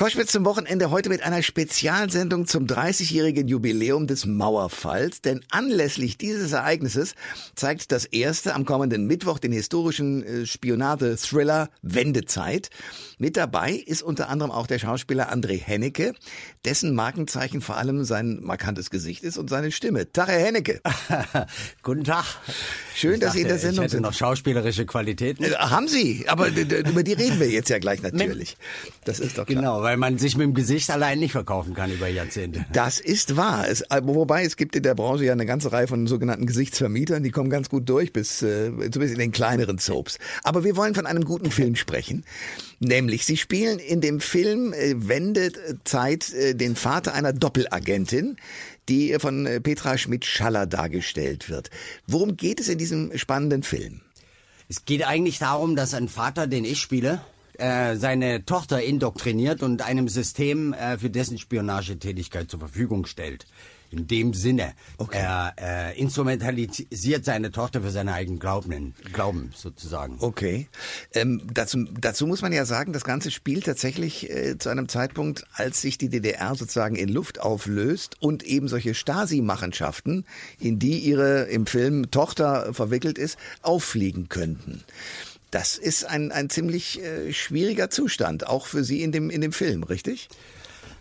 Koschwitz zum Wochenende heute mit einer Spezialsendung zum 30-jährigen Jubiläum des Mauerfalls. Denn anlässlich dieses Ereignisses zeigt das erste am kommenden Mittwoch den historischen äh, Spionage-Thriller Wendezeit. Mit dabei ist unter anderem auch der Schauspieler André Hennecke, dessen Markenzeichen vor allem sein markantes Gesicht ist und seine Stimme. Tag, Herr Hennecke. Guten Tag. Schön, ich dass Sie in der dachte, Sendung ich hätte sind. noch schauspielerische Qualitäten. Äh, Haben Sie, aber über die reden wir jetzt ja gleich natürlich. Das ist doch klar. Genau, weil man sich mit dem Gesicht allein nicht verkaufen kann über Jahrzehnte. Das ist wahr. Es, äh, wobei es gibt in der Branche ja eine ganze Reihe von sogenannten Gesichtsvermietern, die kommen ganz gut durch, bis äh, zumindest in den kleineren Soaps. Aber wir wollen von einem guten Film sprechen. Nämlich, Sie spielen in dem Film äh, Wendezeit äh, den Vater einer Doppelagentin, die äh, von äh, Petra Schmidt-Schaller dargestellt wird. Worum geht es in diesem spannenden Film? Es geht eigentlich darum, dass ein Vater, den ich spiele, äh, seine Tochter indoktriniert und einem System äh, für dessen Spionagetätigkeit zur Verfügung stellt. In dem Sinne, er äh, instrumentalisiert seine Tochter für seine eigenen Glauben, Glauben sozusagen. Okay. Ähm, dazu, dazu muss man ja sagen, das Ganze spielt tatsächlich äh, zu einem Zeitpunkt, als sich die DDR sozusagen in Luft auflöst und eben solche Stasi-Machenschaften, in die ihre im Film Tochter verwickelt ist, auffliegen könnten. Das ist ein, ein ziemlich äh, schwieriger Zustand, auch für Sie in dem, in dem Film, richtig?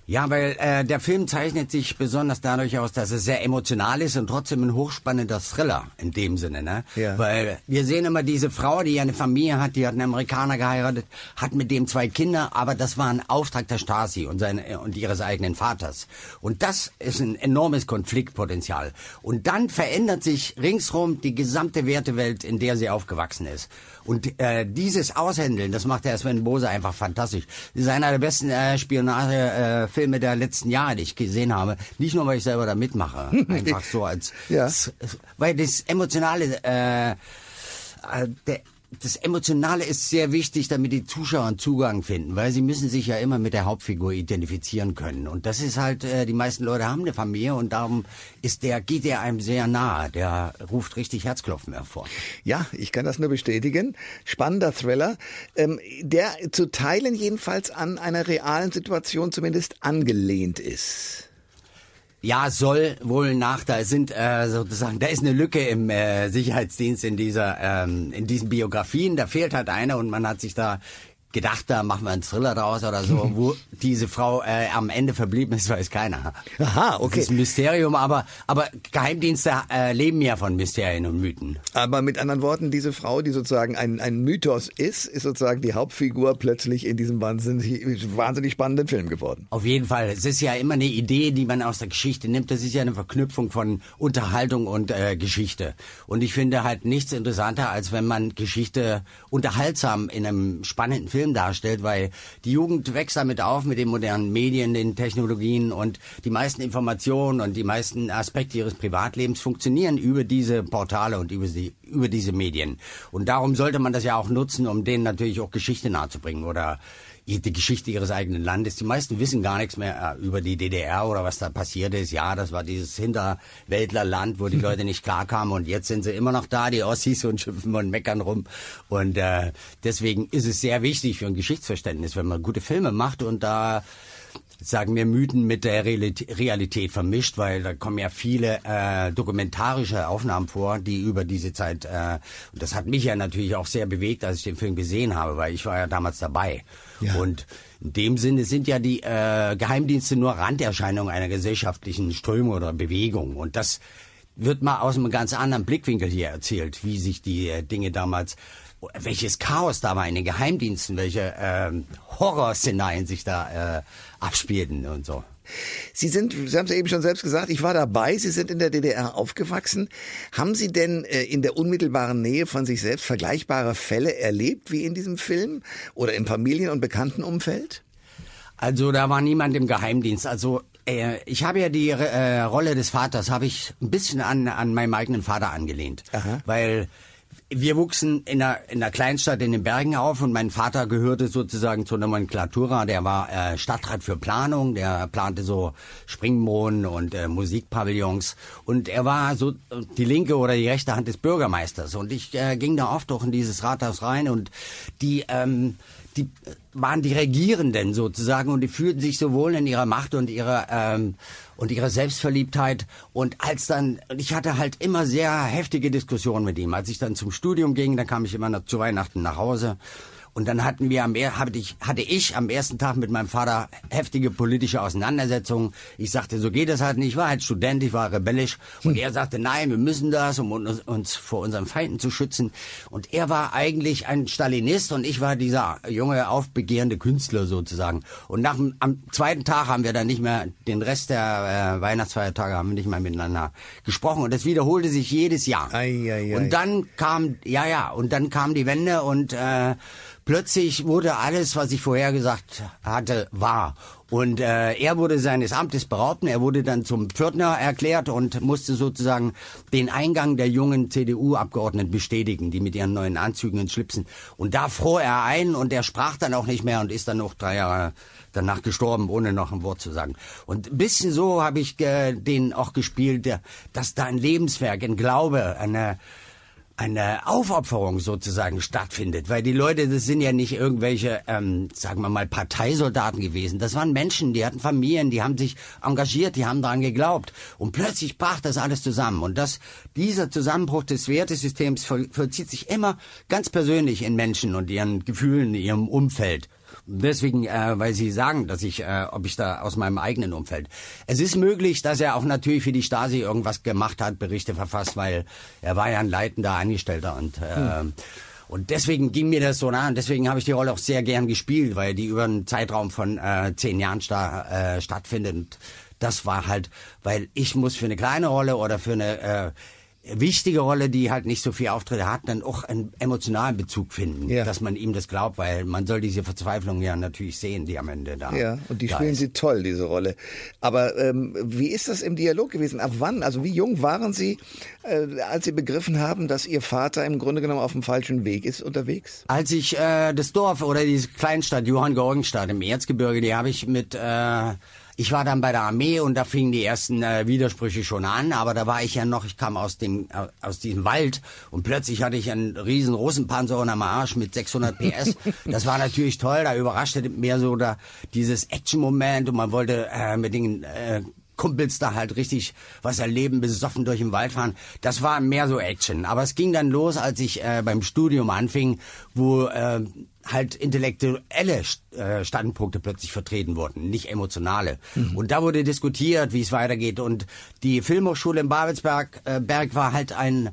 Ja, weil äh, der Film zeichnet sich besonders dadurch aus, dass es sehr emotional ist und trotzdem ein hochspannender Thriller in dem Sinne, ne? Ja. Weil wir sehen immer diese Frau, die eine Familie hat, die hat einen Amerikaner geheiratet, hat mit dem zwei Kinder, aber das war ein Auftrag der Stasi und seine und ihres eigenen Vaters. Und das ist ein enormes Konfliktpotenzial. Und dann verändert sich ringsrum die gesamte Wertewelt, in der sie aufgewachsen ist. Und äh, dieses Aushändeln, das macht der Sven Bose einfach fantastisch. Das ist einer der besten äh, Spionagefilme der letzten Jahre, die ich gesehen habe. Nicht nur, weil ich selber da mitmache, einfach so als, Ja. weil das emotionale, äh, äh, der, das Emotionale ist sehr wichtig, damit die Zuschauer einen Zugang finden, weil sie müssen sich ja immer mit der Hauptfigur identifizieren können. Und das ist halt, äh, die meisten Leute haben eine Familie und darum ist der, geht der einem sehr nahe. Der ruft richtig Herzklopfen hervor. Ja, ich kann das nur bestätigen. Spannender Thriller, ähm, der zu Teilen jedenfalls an einer realen Situation zumindest angelehnt ist. Ja, soll wohl nach, da sind äh, sozusagen, da ist eine Lücke im äh, Sicherheitsdienst in dieser, ähm, in diesen Biografien, da fehlt halt einer und man hat sich da gedacht, da machen wir einen Thriller draus oder so, wo diese Frau äh, am Ende verblieben ist, weiß keiner. Aha, okay. Das ist ein Mysterium, aber, aber Geheimdienste äh, leben ja von Mysterien und Mythen. Aber mit anderen Worten, diese Frau, die sozusagen ein, ein Mythos ist, ist sozusagen die Hauptfigur plötzlich in diesem wahnsinnig, wahnsinnig spannenden Film geworden. Auf jeden Fall. Es ist ja immer eine Idee, die man aus der Geschichte nimmt. Das ist ja eine Verknüpfung von Unterhaltung und äh, Geschichte. Und ich finde halt nichts interessanter, als wenn man Geschichte unterhaltsam in einem spannenden Film darstellt, weil die Jugend wächst damit auf mit den modernen Medien, den Technologien und die meisten Informationen und die meisten Aspekte ihres Privatlebens funktionieren über diese Portale und über, die, über diese Medien. Und darum sollte man das ja auch nutzen, um denen natürlich auch Geschichte nahezubringen oder die Geschichte ihres eigenen Landes. Die meisten wissen gar nichts mehr äh, über die DDR oder was da passiert ist. Ja, das war dieses Hinterwäldlerland, wo die Leute nicht klarkamen und jetzt sind sie immer noch da, die Ossis und schimpfen und meckern rum. Und äh, deswegen ist es sehr wichtig für ein Geschichtsverständnis, wenn man gute Filme macht und da sagen wir Mythen mit der Realität vermischt, weil da kommen ja viele äh, dokumentarische Aufnahmen vor, die über diese Zeit äh, und das hat mich ja natürlich auch sehr bewegt, als ich den Film gesehen habe, weil ich war ja damals dabei. Ja. Und in dem Sinne sind ja die äh, Geheimdienste nur Randerscheinungen einer gesellschaftlichen Strömung oder Bewegung und das wird mal aus einem ganz anderen Blickwinkel hier erzählt, wie sich die äh, Dinge damals welches Chaos da war in den Geheimdiensten, welche ähm, Horrorszenarien sich da äh, abspielten und so. Sie sind, Sie haben es ja eben schon selbst gesagt, ich war dabei, Sie sind in der DDR aufgewachsen. Haben Sie denn äh, in der unmittelbaren Nähe von sich selbst vergleichbare Fälle erlebt wie in diesem Film oder im Familien- und Bekanntenumfeld? Also da war niemand im Geheimdienst. Also äh, ich habe ja die äh, Rolle des Vaters habe ich ein bisschen an an meinem eigenen Vater angelehnt, Aha. weil wir wuchsen in einer, in einer Kleinstadt in den Bergen auf und mein Vater gehörte sozusagen zur Nomenklatura. Der war äh, Stadtrat für Planung, der plante so Springbrunnen und äh, Musikpavillons. Und er war so die linke oder die rechte Hand des Bürgermeisters. Und ich äh, ging da oft auch in dieses Rathaus rein. Und die ähm, die waren die Regierenden sozusagen. Und die fühlten sich so wohl in ihrer Macht und ihrer ähm, und ihrer Selbstverliebtheit. Und als dann ich hatte halt immer sehr heftige Diskussionen mit ihm. Als ich dann zum Studium ging dann kam ich immer noch zu Weihnachten nach Hause und dann hatten wir am, hatte ich, hatte ich am ersten Tag mit meinem Vater heftige politische Auseinandersetzungen. Ich sagte, so geht das halt nicht. Ich war halt Student, ich war rebellisch. Und er sagte, nein, wir müssen das, um uns, uns vor unseren Feinden zu schützen. Und er war eigentlich ein Stalinist und ich war dieser junge, aufbegehrende Künstler sozusagen. Und nach am zweiten Tag haben wir dann nicht mehr, den Rest der äh, Weihnachtsfeiertage haben wir nicht mehr miteinander gesprochen. Und das wiederholte sich jedes Jahr. Ei, ei, ei. Und dann kam, ja, ja, und dann kam die Wende und äh, plötzlich wurde alles, was ich vorher gesagt hatte, wahr. Und äh, er wurde seines Amtes behaupten. Er wurde dann zum Pförtner erklärt und musste sozusagen den Eingang der jungen CDU-Abgeordneten bestätigen, die mit ihren neuen Anzügen und Schlipsen. Und da froh er ein und er sprach dann auch nicht mehr und ist dann noch drei Jahre danach gestorben, ohne noch ein Wort zu sagen. Und ein bisschen so habe ich äh, den auch gespielt, der, dass da ein Lebenswerk, ein Glaube, eine eine Aufopferung sozusagen stattfindet, weil die Leute, das sind ja nicht irgendwelche, ähm, sagen wir mal, Parteisoldaten gewesen. Das waren Menschen, die hatten Familien, die haben sich engagiert, die haben daran geglaubt. Und plötzlich brach das alles zusammen. Und das, dieser Zusammenbruch des Wertesystems vollzieht sich immer ganz persönlich in Menschen und ihren Gefühlen, ihrem Umfeld. Deswegen, äh, weil Sie sagen, dass ich, äh, ob ich da aus meinem eigenen Umfeld. Es ist möglich, dass er auch natürlich für die Stasi irgendwas gemacht hat, Berichte verfasst, weil er war ja ein leitender Angestellter und äh, hm. Und deswegen ging mir das so nah und deswegen habe ich die Rolle auch sehr gern gespielt, weil die über einen Zeitraum von äh, zehn Jahren sta äh, stattfindet. Und das war halt, weil ich muss für eine kleine Rolle oder für eine äh, wichtige Rolle, die halt nicht so viel Auftritte hat, dann auch einen emotionalen Bezug finden, ja. dass man ihm das glaubt, weil man soll diese Verzweiflung ja natürlich sehen, die am Ende da. Ja, und die spielen ist. sie toll, diese Rolle. Aber ähm, wie ist das im Dialog gewesen? Ab wann? Also wie jung waren Sie, äh, als Sie begriffen haben, dass Ihr Vater im Grunde genommen auf dem falschen Weg ist unterwegs? Als ich äh, das Dorf oder diese Kleinstadt Johann Georgenstadt im Erzgebirge, die habe ich mit äh, ich war dann bei der Armee und da fingen die ersten äh, Widersprüche schon an, aber da war ich ja noch, ich kam aus dem äh, aus diesem Wald und plötzlich hatte ich einen riesen Russenpanzer unterm Arsch mit 600 PS. Das war natürlich toll, da überraschte mir so da dieses Action-Moment und man wollte äh, mit den äh, Kumpels da halt richtig was erleben, besoffen durch den Wald fahren. Das war mehr so Action. Aber es ging dann los, als ich äh, beim Studium anfing, wo äh, halt intellektuelle äh, Standpunkte plötzlich vertreten wurden, nicht emotionale. Mhm. Und da wurde diskutiert, wie es weitergeht. Und die Filmhochschule in Babelsberg äh, Berg war halt ein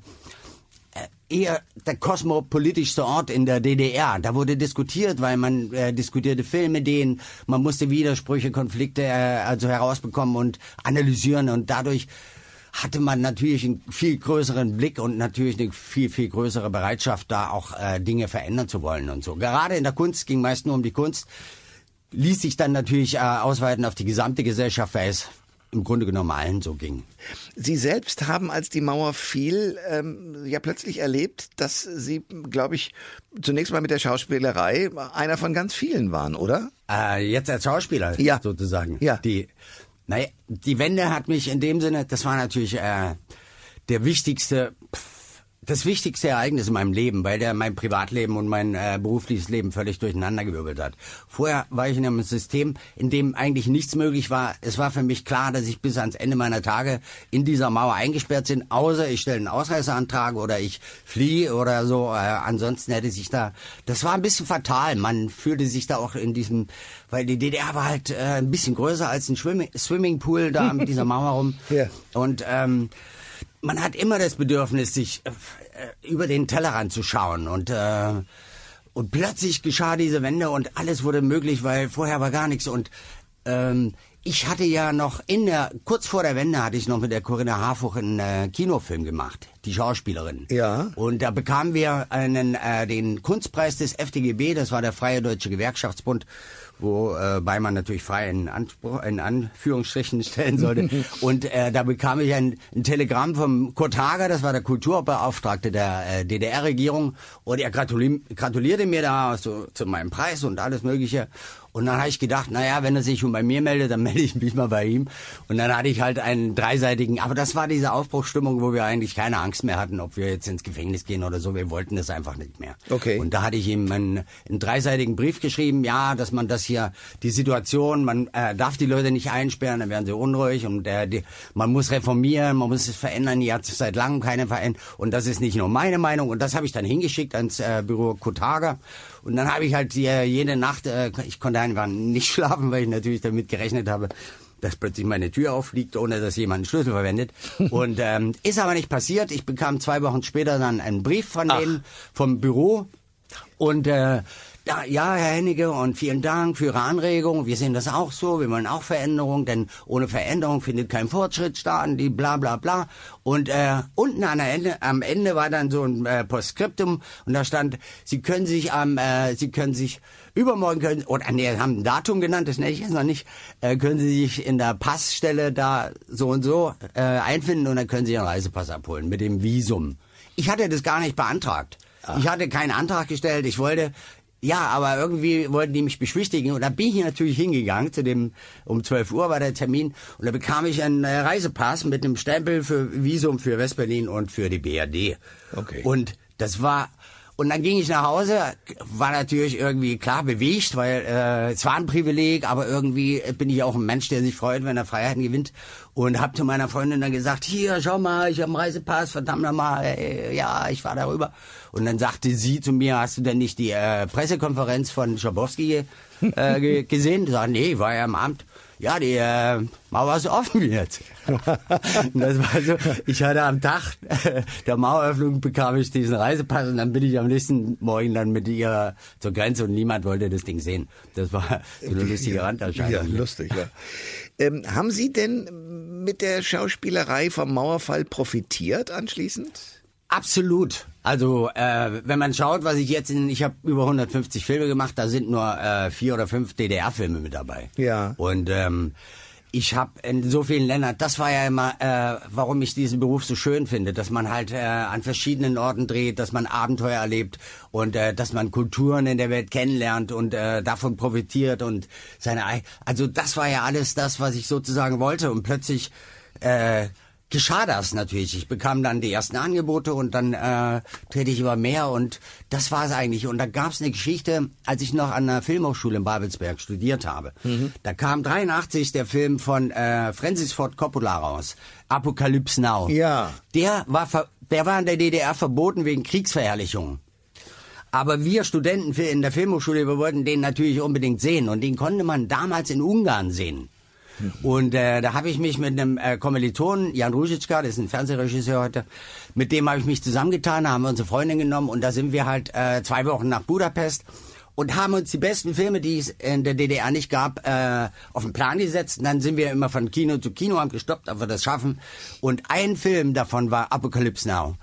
eher der kosmopolitischste Ort in der DDR. Da wurde diskutiert, weil man äh, diskutierte Filmideen, man musste Widersprüche, Konflikte äh, also herausbekommen und analysieren und dadurch hatte man natürlich einen viel größeren Blick und natürlich eine viel, viel größere Bereitschaft, da auch äh, Dinge verändern zu wollen und so. Gerade in der Kunst ging meist nur um die Kunst, ließ sich dann natürlich äh, ausweiten auf die gesamte Gesellschaft, weil es im Grunde genommen allen so ging. Sie selbst haben, als die Mauer fiel, ähm, ja plötzlich erlebt, dass Sie, glaube ich, zunächst mal mit der Schauspielerei einer von ganz vielen waren, oder? Äh, jetzt als Schauspieler, ja. sozusagen. Ja. Die, naja, die Wende hat mich in dem Sinne, das war natürlich äh, der wichtigste. Pff, das wichtigste Ereignis in meinem Leben, weil der mein Privatleben und mein äh, berufliches Leben völlig durcheinandergewirbelt hat. Vorher war ich in einem System, in dem eigentlich nichts möglich war. Es war für mich klar, dass ich bis ans Ende meiner Tage in dieser Mauer eingesperrt bin, außer ich stelle einen Ausreiseantrag oder ich fliehe oder so. Äh, ansonsten hätte sich da, das war ein bisschen fatal. Man fühlte sich da auch in diesem, weil die DDR war halt äh, ein bisschen größer als ein Swimming, Swimmingpool da mit dieser Mauer rum. Ja. Und ähm, man hat immer das Bedürfnis, sich äh, über den Tellerrand zu schauen und äh, und plötzlich geschah diese Wende und alles wurde möglich, weil vorher war gar nichts und ähm, ich hatte ja noch in der kurz vor der Wende hatte ich noch mit der Corinna Harfuch einen äh, Kinofilm gemacht, die Schauspielerin. Ja. Und da bekamen wir einen, äh, den Kunstpreis des FDGB, das war der Freie Deutsche Gewerkschaftsbund, wobei man natürlich frei in, Anspruch, in Anführungsstrichen stellen sollte. und äh, da bekam ich ein, ein Telegramm vom Kurt Hager, das war der Kulturbeauftragte der äh, DDR-Regierung, und er gratulier gratulierte mir da so, zu meinem Preis und alles Mögliche. Und dann habe ich gedacht, naja, wenn er sich schon bei mir meldet, dann melde ich mich mal bei ihm. Und dann hatte ich halt einen dreiseitigen, aber das war diese Aufbruchsstimmung, wo wir eigentlich keine Angst mehr hatten, ob wir jetzt ins Gefängnis gehen oder so. Wir wollten das einfach nicht mehr. Okay. Und da hatte ich ihm einen, einen dreiseitigen Brief geschrieben, ja, dass man das hier, die Situation, man äh, darf die Leute nicht einsperren, dann werden sie unruhig und äh, die, man muss reformieren, man muss es verändern, hier hat seit langem keine Veränderung. Und das ist nicht nur meine Meinung. Und das habe ich dann hingeschickt ans äh, Büro Kotaga. Und dann habe ich halt äh, jede Nacht, äh, ich konnte einfach nicht schlafen, weil ich natürlich damit gerechnet habe, dass plötzlich meine Tür auffliegt, ohne dass jemand einen Schlüssel verwendet. Und ähm, ist aber nicht passiert. Ich bekam zwei Wochen später dann einen Brief von denen vom Büro und äh, ja, ja, Herr Hennige, und vielen Dank für Ihre Anregung. Wir sehen das auch so. Wir wollen auch Veränderung, denn ohne Veränderung findet kein Fortschritt statt. Die bla bla bla. Und äh, unten an der Ende, am Ende war dann so ein äh, Postskriptum und da stand: Sie können sich am, äh, Sie können sich übermorgen können oder nee, haben ein Datum genannt, das nenne ich jetzt noch nicht. Äh, können Sie sich in der Passstelle da so und so äh, einfinden und dann können Sie Ihren Reisepass abholen mit dem Visum. Ich hatte das gar nicht beantragt. Ich hatte keinen Antrag gestellt. Ich wollte ja, aber irgendwie wollten die mich beschwichtigen und da bin ich natürlich hingegangen zu dem um 12 Uhr war der Termin und da bekam ich einen äh, Reisepass mit einem Stempel für Visum für Westberlin und für die BRD. Okay. Und das war und dann ging ich nach Hause, war natürlich irgendwie klar bewegt, weil äh, es war ein Privileg, aber irgendwie bin ich auch ein Mensch, der sich freut, wenn er Freiheiten gewinnt. Und hab zu meiner Freundin dann gesagt, hier, schau mal, ich habe einen Reisepass, verdammt nochmal, ey, ja, ich war darüber. Und dann sagte sie zu mir, hast du denn nicht die äh, Pressekonferenz von Schabowski äh, ge gesehen? Ich sag, nee, war ja im Amt. Ja, die äh, Mauer ist offen jetzt. und das war so, ich hatte am Tag der Maueröffnung bekam ich diesen Reisepass und dann bin ich am nächsten Morgen dann mit ihr zur Grenze und niemand wollte das Ding sehen. Das war so eine lustige Randerscheinung. Ja, lustig, ja. Ähm, haben Sie denn mit der Schauspielerei vom Mauerfall profitiert anschließend? Absolut. Also äh, wenn man schaut, was ich jetzt in, ich habe über 150 Filme gemacht, da sind nur äh, vier oder fünf DDR-Filme mit dabei. Ja. Und ähm, ich habe in so vielen Ländern, das war ja immer, äh, warum ich diesen Beruf so schön finde, dass man halt äh, an verschiedenen Orten dreht, dass man Abenteuer erlebt und äh, dass man Kulturen in der Welt kennenlernt und äh, davon profitiert und seine, ei- also das war ja alles das, was ich sozusagen wollte und plötzlich äh, geschah das natürlich. Ich bekam dann die ersten Angebote und dann äh, drehte ich über mehr und das war es eigentlich. Und da gab es eine Geschichte, als ich noch an der Filmhochschule in Babelsberg studiert habe. Da kam 83 der Film von äh, Francis Ford Coppola raus, Apocalypse Now. Ja. Der war, ver der war in der DDR verboten wegen Kriegsverherrlichung. Aber wir Studenten in der Filmhochschule, wir wollten den natürlich unbedingt sehen. Und den konnte man damals in Ungarn sehen. Und äh, da habe ich mich mit einem äh, Kommilitonen, Jan Ruzicka, das ist ein Fernsehregisseur heute, mit dem habe ich mich zusammengetan, da haben wir unsere Freundin genommen und da sind wir halt äh, zwei Wochen nach Budapest und haben uns die besten Filme, die es in der DDR nicht gab, äh, auf den Plan gesetzt. Und dann sind wir immer von Kino zu Kino, haben gestoppt, ob wir das schaffen. Und ein Film davon war Apocalypse Now.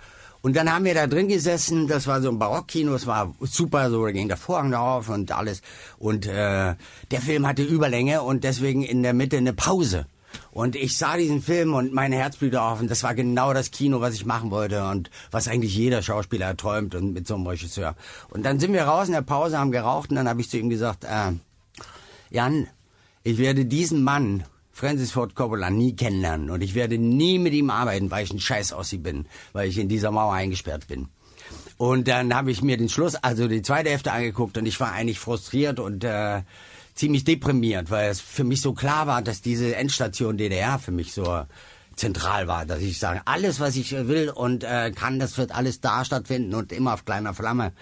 Und dann haben wir da drin gesessen, das war so ein Barockkino, es war super, so da ging der Vorhang drauf und alles. Und äh, der Film hatte Überlänge und deswegen in der Mitte eine Pause. Und ich sah diesen Film und mein Herz blühte auf und das war genau das Kino, was ich machen wollte und was eigentlich jeder Schauspieler träumt und mit so einem Regisseur. Und dann sind wir raus in der Pause, haben geraucht und dann habe ich zu ihm gesagt, äh, Jan, ich werde diesen Mann, Francis Ford Coppola, nie kennenlernen und ich werde nie mit ihm arbeiten, weil ich ein Scheiß Ossi bin, weil ich in dieser Mauer eingesperrt bin. Und dann habe ich mir den Schluss, also die zweite Hälfte angeguckt und ich war eigentlich frustriert und äh, ziemlich deprimiert, weil es für mich so klar war, dass diese Endstation DDR für mich so zentral war, dass ich sage, alles, was ich will und äh, kann, das wird alles da stattfinden und immer auf kleiner Flamme.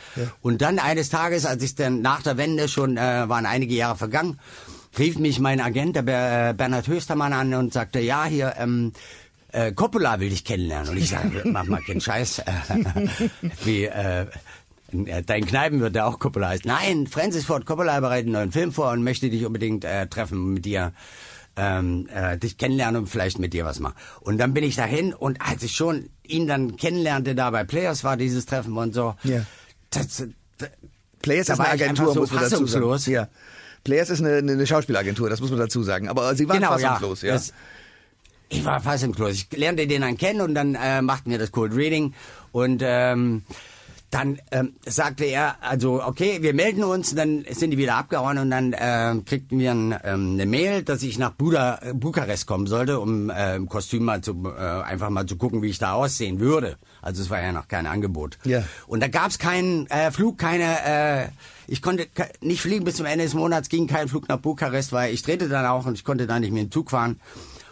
Und dann eines Tages, als ich dann nach der Wende schon, äh, waren einige Jahre vergangen, rief mich mein Agent, der äh, Bernhard Höstermann, an und sagte, ja, hier, ähm, äh, Coppola will dich kennenlernen. Und ich sage, mach mal keinen Scheiß. Äh, wie, äh, dein Kneipen wird der auch Coppola heißen. Nein, Francis Ford Coppola bereitet einen neuen Film vor und möchte dich unbedingt äh, treffen, mit dir äh, ähm, äh, dich kennenlernen und vielleicht mit dir was machen. Und dann bin ich dahin und als ich schon ihn dann kennenlernte, da bei Players war dieses Treffen und so. Ja. Das, das, Players Da ist eine Agentur, muss man dazu sagen. Ja. Players ist eine, eine Schauspielagentur, das muss man dazu sagen. Aber Sie waren Genau, ja. fassungslos, ja. Das, ich war fassungslos. Ich lernte den dann kennen und dann äh, machten wir das Cold Reading und ähm, dann ähm, sagte er, also okay, wir melden uns, dann sind die wieder abgehauen und dann äh, kriegten wir ein, ähm, eine Mail, dass ich nach Buda, äh, Bukarest kommen sollte, um äh, im Kostüm mal zu, äh, einfach mal zu gucken, wie ich da aussehen würde. Also es war ja noch kein Angebot. Ja. Und da gab's keinen äh, Flug, keine, äh, ich konnte nicht fliegen bis zum Ende des Monats, ging kein Flug nach Bukarest, weil ich drehte dann auch und ich konnte da nicht mehr in den Zug fahren.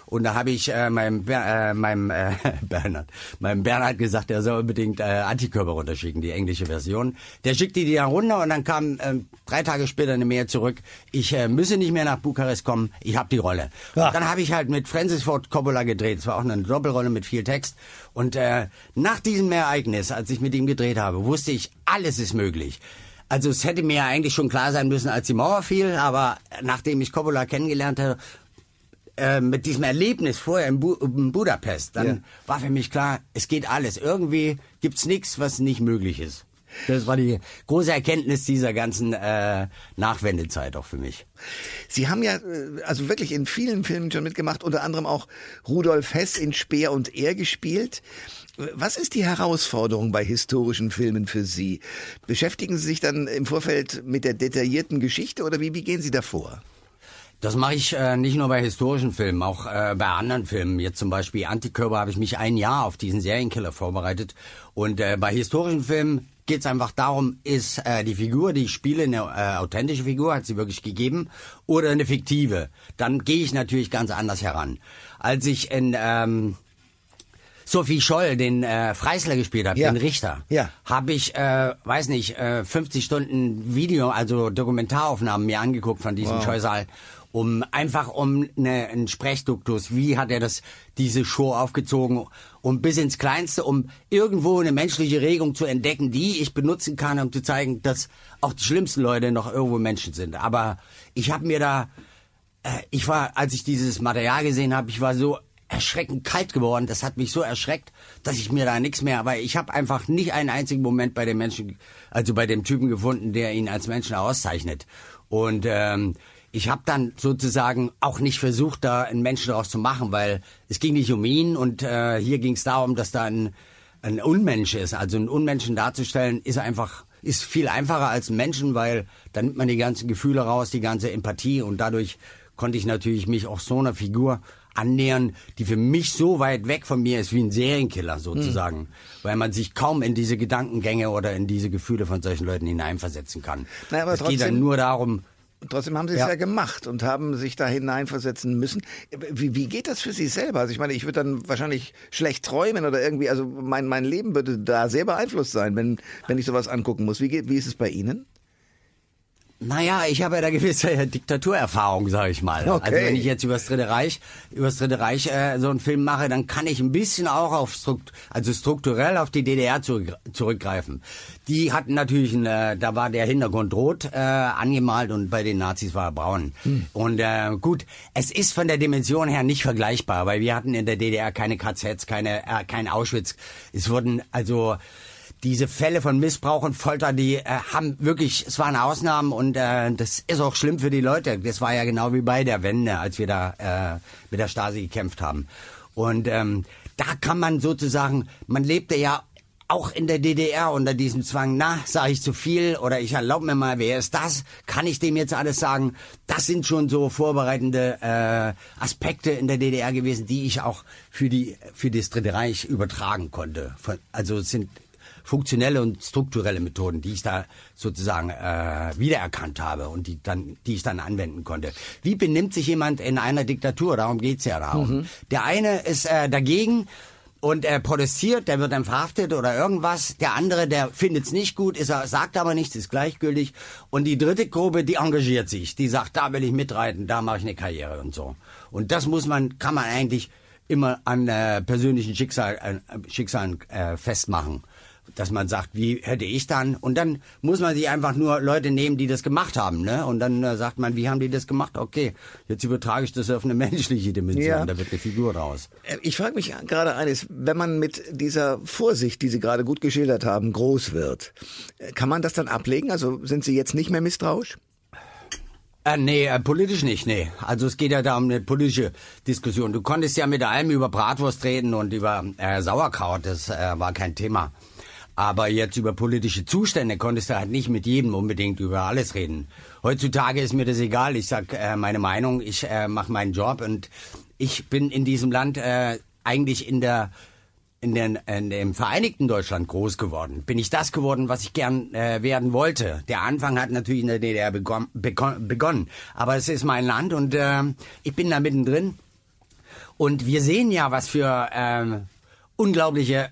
Und da habe ich äh, meinem, Ber äh, meinem äh, Bernhard, meinem Bernhard gesagt, er soll unbedingt äh, Antikörper runterschicken, die englische Version. Der schickte die dann runter und dann kam ähm, drei Tage später eine Mail zurück. Ich äh, müsse nicht mehr nach Bukarest kommen, ich habe die Rolle. Ja. Dann habe ich halt mit Francis Ford Coppola gedreht. Es war auch eine Doppelrolle mit viel Text. Und äh, nach diesem Ereignis, als ich mit ihm gedreht habe, wusste ich, alles ist möglich. Also es hätte mir ja eigentlich schon klar sein müssen, als die Mauer fiel, aber nachdem ich Coppola kennengelernt habe, äh, mit diesem Erlebnis vorher in, Bu in Budapest, dann Ja. war für mich klar, es geht alles. Irgendwie gibt's nichts, was nicht möglich ist. Das war die große Erkenntnis dieser ganzen äh, Nachwendezeit auch für mich. Sie haben ja äh, also wirklich in vielen Filmen schon mitgemacht, unter anderem auch Rudolf Hess in Speer und Er gespielt. Was ist die Herausforderung bei historischen Filmen für Sie? Beschäftigen Sie sich dann im Vorfeld mit der detaillierten Geschichte oder wie, wie gehen Sie davor? Das mache ich äh, nicht nur bei historischen Filmen, auch äh, bei anderen Filmen. Jetzt zum Beispiel Antikörper habe ich mich ein Jahr auf diesen Serienkiller vorbereitet. Und äh, bei historischen Filmen geht es einfach darum, ist äh, die Figur, die ich spiele, eine äh, authentische Figur, hat sie wirklich gegeben, oder eine fiktive. Dann gehe ich natürlich ganz anders heran. Als ich in ähm, Sophie Scholl den äh, Freisler gespielt habe, Ja. den Richter, Ja. habe ich, äh, weiß nicht, äh, 50 Stunden Video, also Dokumentaraufnahmen mir angeguckt von diesem Wow. Scheusal, um einfach um ne, einen Sprechduktus, wie hat er das diese Show aufgezogen, um bis ins Kleinste, um irgendwo eine menschliche Regung zu entdecken, die ich benutzen kann, um zu zeigen, dass auch die schlimmsten Leute noch irgendwo Menschen sind. Aber ich habe mir da äh, ich war, als ich dieses Material gesehen habe, ich war so erschreckend kalt geworden. Das hat mich so erschreckt, dass ich mir da nichts mehr. Aber ich habe einfach nicht einen einzigen Moment bei dem Menschen, also bei dem Typen gefunden, der ihn als Menschen auszeichnet. Und ähm, ich habe dann sozusagen auch nicht versucht, da einen Menschen daraus zu machen, weil es ging nicht um ihn und äh, hier ging es darum, dass da ein, ein Unmensch ist. Also einen Unmenschen darzustellen, ist einfach ist viel einfacher als ein Menschen, weil dann nimmt man die ganzen Gefühle raus, die ganze Empathie und dadurch konnte ich natürlich mich auch so einer Figur annähern, die für mich so weit weg von mir ist wie ein Serienkiller sozusagen, weil man sich kaum in diese Gedankengänge oder in diese Gefühle von solchen Leuten hineinversetzen kann. Na, aber es geht dann trotzdem- nur darum, Trotzdem haben Sie es Ja. ja gemacht und haben sich da hineinversetzen müssen. Wie, wie geht das für Sie selber? Also ich meine, ich würde dann wahrscheinlich schlecht träumen oder irgendwie, also mein, mein Leben würde da sehr beeinflusst sein, wenn, wenn ich sowas angucken muss. Wie, geht, wie ist es bei Ihnen? Naja, ich habe ja da gewisse Diktaturerfahrung, sage ich mal. Okay. Also wenn ich jetzt über das Dritte Reich, über das Dritte Reich äh, so einen Film mache, dann kann ich ein bisschen auch auf Strukt also strukturell auf die DDR zurück, zurückgreifen. Die hatten natürlich, ein, äh, da war der Hintergrund rot äh, angemalt und bei den Nazis war er braun. Und äh, gut, es ist von der Dimension her nicht vergleichbar, weil wir hatten in der DDR keine KZs, keine, äh, kein Auschwitz. Es wurden also diese Fälle von Missbrauch und Folter, die äh, haben wirklich, es waren Ausnahmen und äh, das ist auch schlimm für die Leute. Das war ja genau wie bei der Wende, als wir da äh, mit der Stasi gekämpft haben. Und ähm, da kann man sozusagen, man lebte ja auch in der DDR unter diesem Zwang, na, sage ich zu viel oder ich erlaube mir mal, wer ist das? Kann ich dem jetzt alles sagen? Das sind schon so vorbereitende äh, Aspekte in der DDR gewesen, die ich auch für die für das Dritte Reich übertragen konnte. Von- Also es sind funktionelle und strukturelle Methoden, die ich da sozusagen äh, wiedererkannt habe und die dann, die ich dann anwenden konnte. Wie benimmt sich jemand in einer Diktatur? Darum geht's ja darum. Der eine ist äh, dagegen und er protestiert, der wird dann verhaftet oder irgendwas. Der andere, der findet's nicht gut, ist er, sagt aber nichts, ist gleichgültig. Und die dritte Gruppe, die engagiert sich, die sagt, da will ich mitreiten, da mache ich eine Karriere und so. Und das muss man, kann man eigentlich immer an äh, persönlichen Schicksal, äh, Schicksalen äh, festmachen. Dass man sagt, wie hätte ich dann? Und dann muss man sich einfach nur Leute nehmen, die das gemacht haben, ne? Und dann äh, sagt man, wie haben die das gemacht? Okay, jetzt übertrage ich das auf eine menschliche Dimension, Ja. da wird eine Figur raus. Äh, Ich frage mich gerade eines, wenn man mit dieser Vorsicht, die Sie gerade gut geschildert haben, groß wird, äh, kann man das dann ablegen? Also sind Sie jetzt nicht mehr misstrauisch? Äh, nee, äh, politisch nicht, nee. Also es geht ja da um eine politische Diskussion. Du konntest ja mit allem über Bratwurst reden und über äh, Sauerkraut, das äh, war kein Thema. Aber jetzt über politische Zustände konntest du halt nicht mit jedem unbedingt über alles reden. Heutzutage ist mir das egal. Ich sag äh, meine Meinung, ich äh, mache meinen Job und ich bin in diesem Land äh, eigentlich in der in, den, in dem Vereinigten Deutschland groß geworden. Bin ich das geworden, was ich gern äh, werden wollte. Der Anfang hat natürlich in der DDR begon, begon, begonnen. Aber es ist mein Land und äh, ich bin da mittendrin. Und wir sehen ja, was für ähm, unglaubliche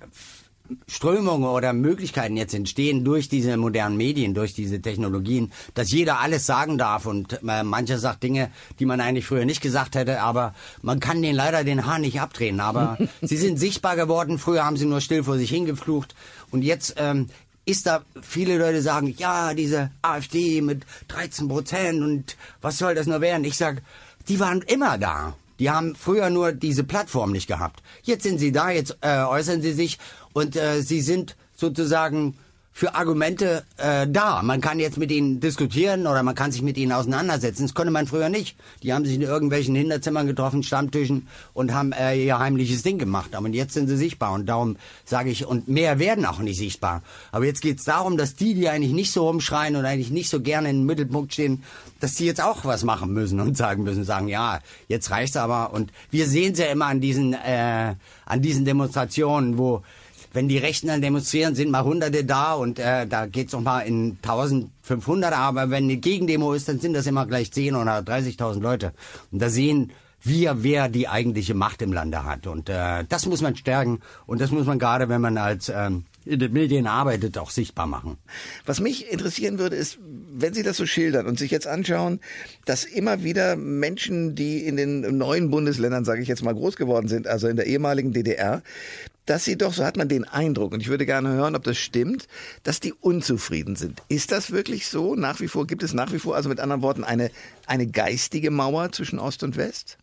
Strömungen oder Möglichkeiten jetzt entstehen durch diese modernen Medien, durch diese Technologien, dass jeder alles sagen darf und äh, mancher sagt Dinge, die man eigentlich früher nicht gesagt hätte, aber man kann denen leider den Hahn nicht abdrehen. Aber sie sind sichtbar geworden, früher haben sie nur still vor sich hingeflucht und jetzt ähm, ist da, viele Leute sagen, ja, diese AfD mit 13 Prozent und was soll das nur werden? Ich sag, die waren immer da. Die haben früher nur diese Plattform nicht gehabt. Jetzt sind sie da, jetzt äh, äußern sie sich und äh, sie sind sozusagen für Argumente äh, da. Man kann jetzt mit ihnen diskutieren oder man kann sich mit ihnen auseinandersetzen. Das konnte man früher nicht. Die haben sich in irgendwelchen Hinterzimmern getroffen, Stammtischen und haben äh, ihr heimliches Ding gemacht. Aber jetzt sind sie sichtbar und darum sage ich, und mehr werden auch nicht sichtbar. Aber jetzt geht es darum, dass die, die eigentlich nicht so rumschreien und eigentlich nicht so gerne im Mittelpunkt stehen, dass die jetzt auch was machen müssen und sagen müssen, sagen, ja, jetzt reicht's aber. Und wir sehen es ja immer an diesen, äh, an diesen Demonstrationen, wo wenn die Rechten dann demonstrieren, sind mal Hunderte da und äh, da geht's noch mal in 1500, aber wenn eine Gegendemo ist, dann sind das immer gleich 10 oder 30.000 Leute. Und da sehen wir, wer die eigentliche Macht im Lande hat. Und äh, das muss man stärken und das muss man gerade, wenn man als ähm, in den Medien arbeitet, auch sichtbar machen. Was mich interessieren würde, ist, wenn Sie das so schildern und sich jetzt anschauen, dass immer wieder Menschen, die in den neuen Bundesländern, sage ich jetzt mal, groß geworden sind, also in der ehemaligen DDR, dass sie doch, so hat man den Eindruck, und ich würde gerne hören, ob das stimmt, dass die unzufrieden sind. Ist das wirklich so? Nach wie vor, gibt es nach wie vor, also mit anderen Worten, eine, eine geistige Mauer zwischen Ost und West?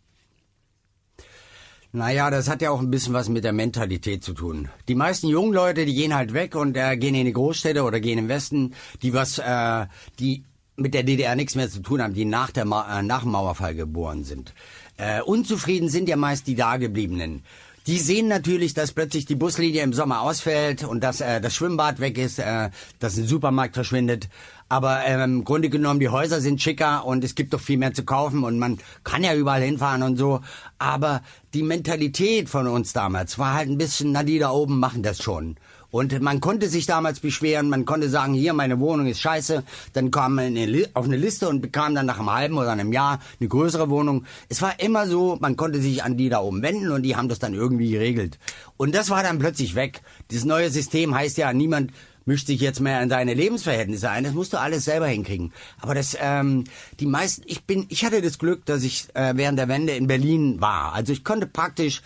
Naja, das hat ja auch ein bisschen was mit der Mentalität zu tun. Die meisten jungen Leute, die gehen halt weg und äh, gehen in die Großstädte oder gehen im Westen, die was, äh, die mit der DDR nichts mehr zu tun haben, die nach, der Ma äh, dem Mauerfall geboren sind. Äh, unzufrieden sind ja meist die Dagebliebenen. Die sehen natürlich, dass plötzlich die Buslinie im Sommer ausfällt und dass äh, das Schwimmbad weg ist, äh, dass ein Supermarkt verschwindet. Aber ähm, im Grunde genommen, die Häuser sind schicker und es gibt doch viel mehr zu kaufen und man kann ja überall hinfahren und so. Aber die Mentalität von uns damals war halt ein bisschen, na die da oben machen das schon. Und man konnte sich damals beschweren, man konnte sagen, hier, meine Wohnung ist scheiße. Dann kam man auf eine Liste und bekam dann nach einem halben oder einem Jahr eine größere Wohnung. Es war immer so, man konnte sich an die da oben wenden und die haben das dann irgendwie geregelt. Und das war dann plötzlich weg. Dieses neue System heißt ja, niemand mischt sich jetzt mehr in deine Lebensverhältnisse ein. Das musst du alles selber hinkriegen. Aber das, ähm, die meisten, ich bin, ich hatte das Glück, dass ich äh, während der Wende in Berlin war. Also ich konnte praktisch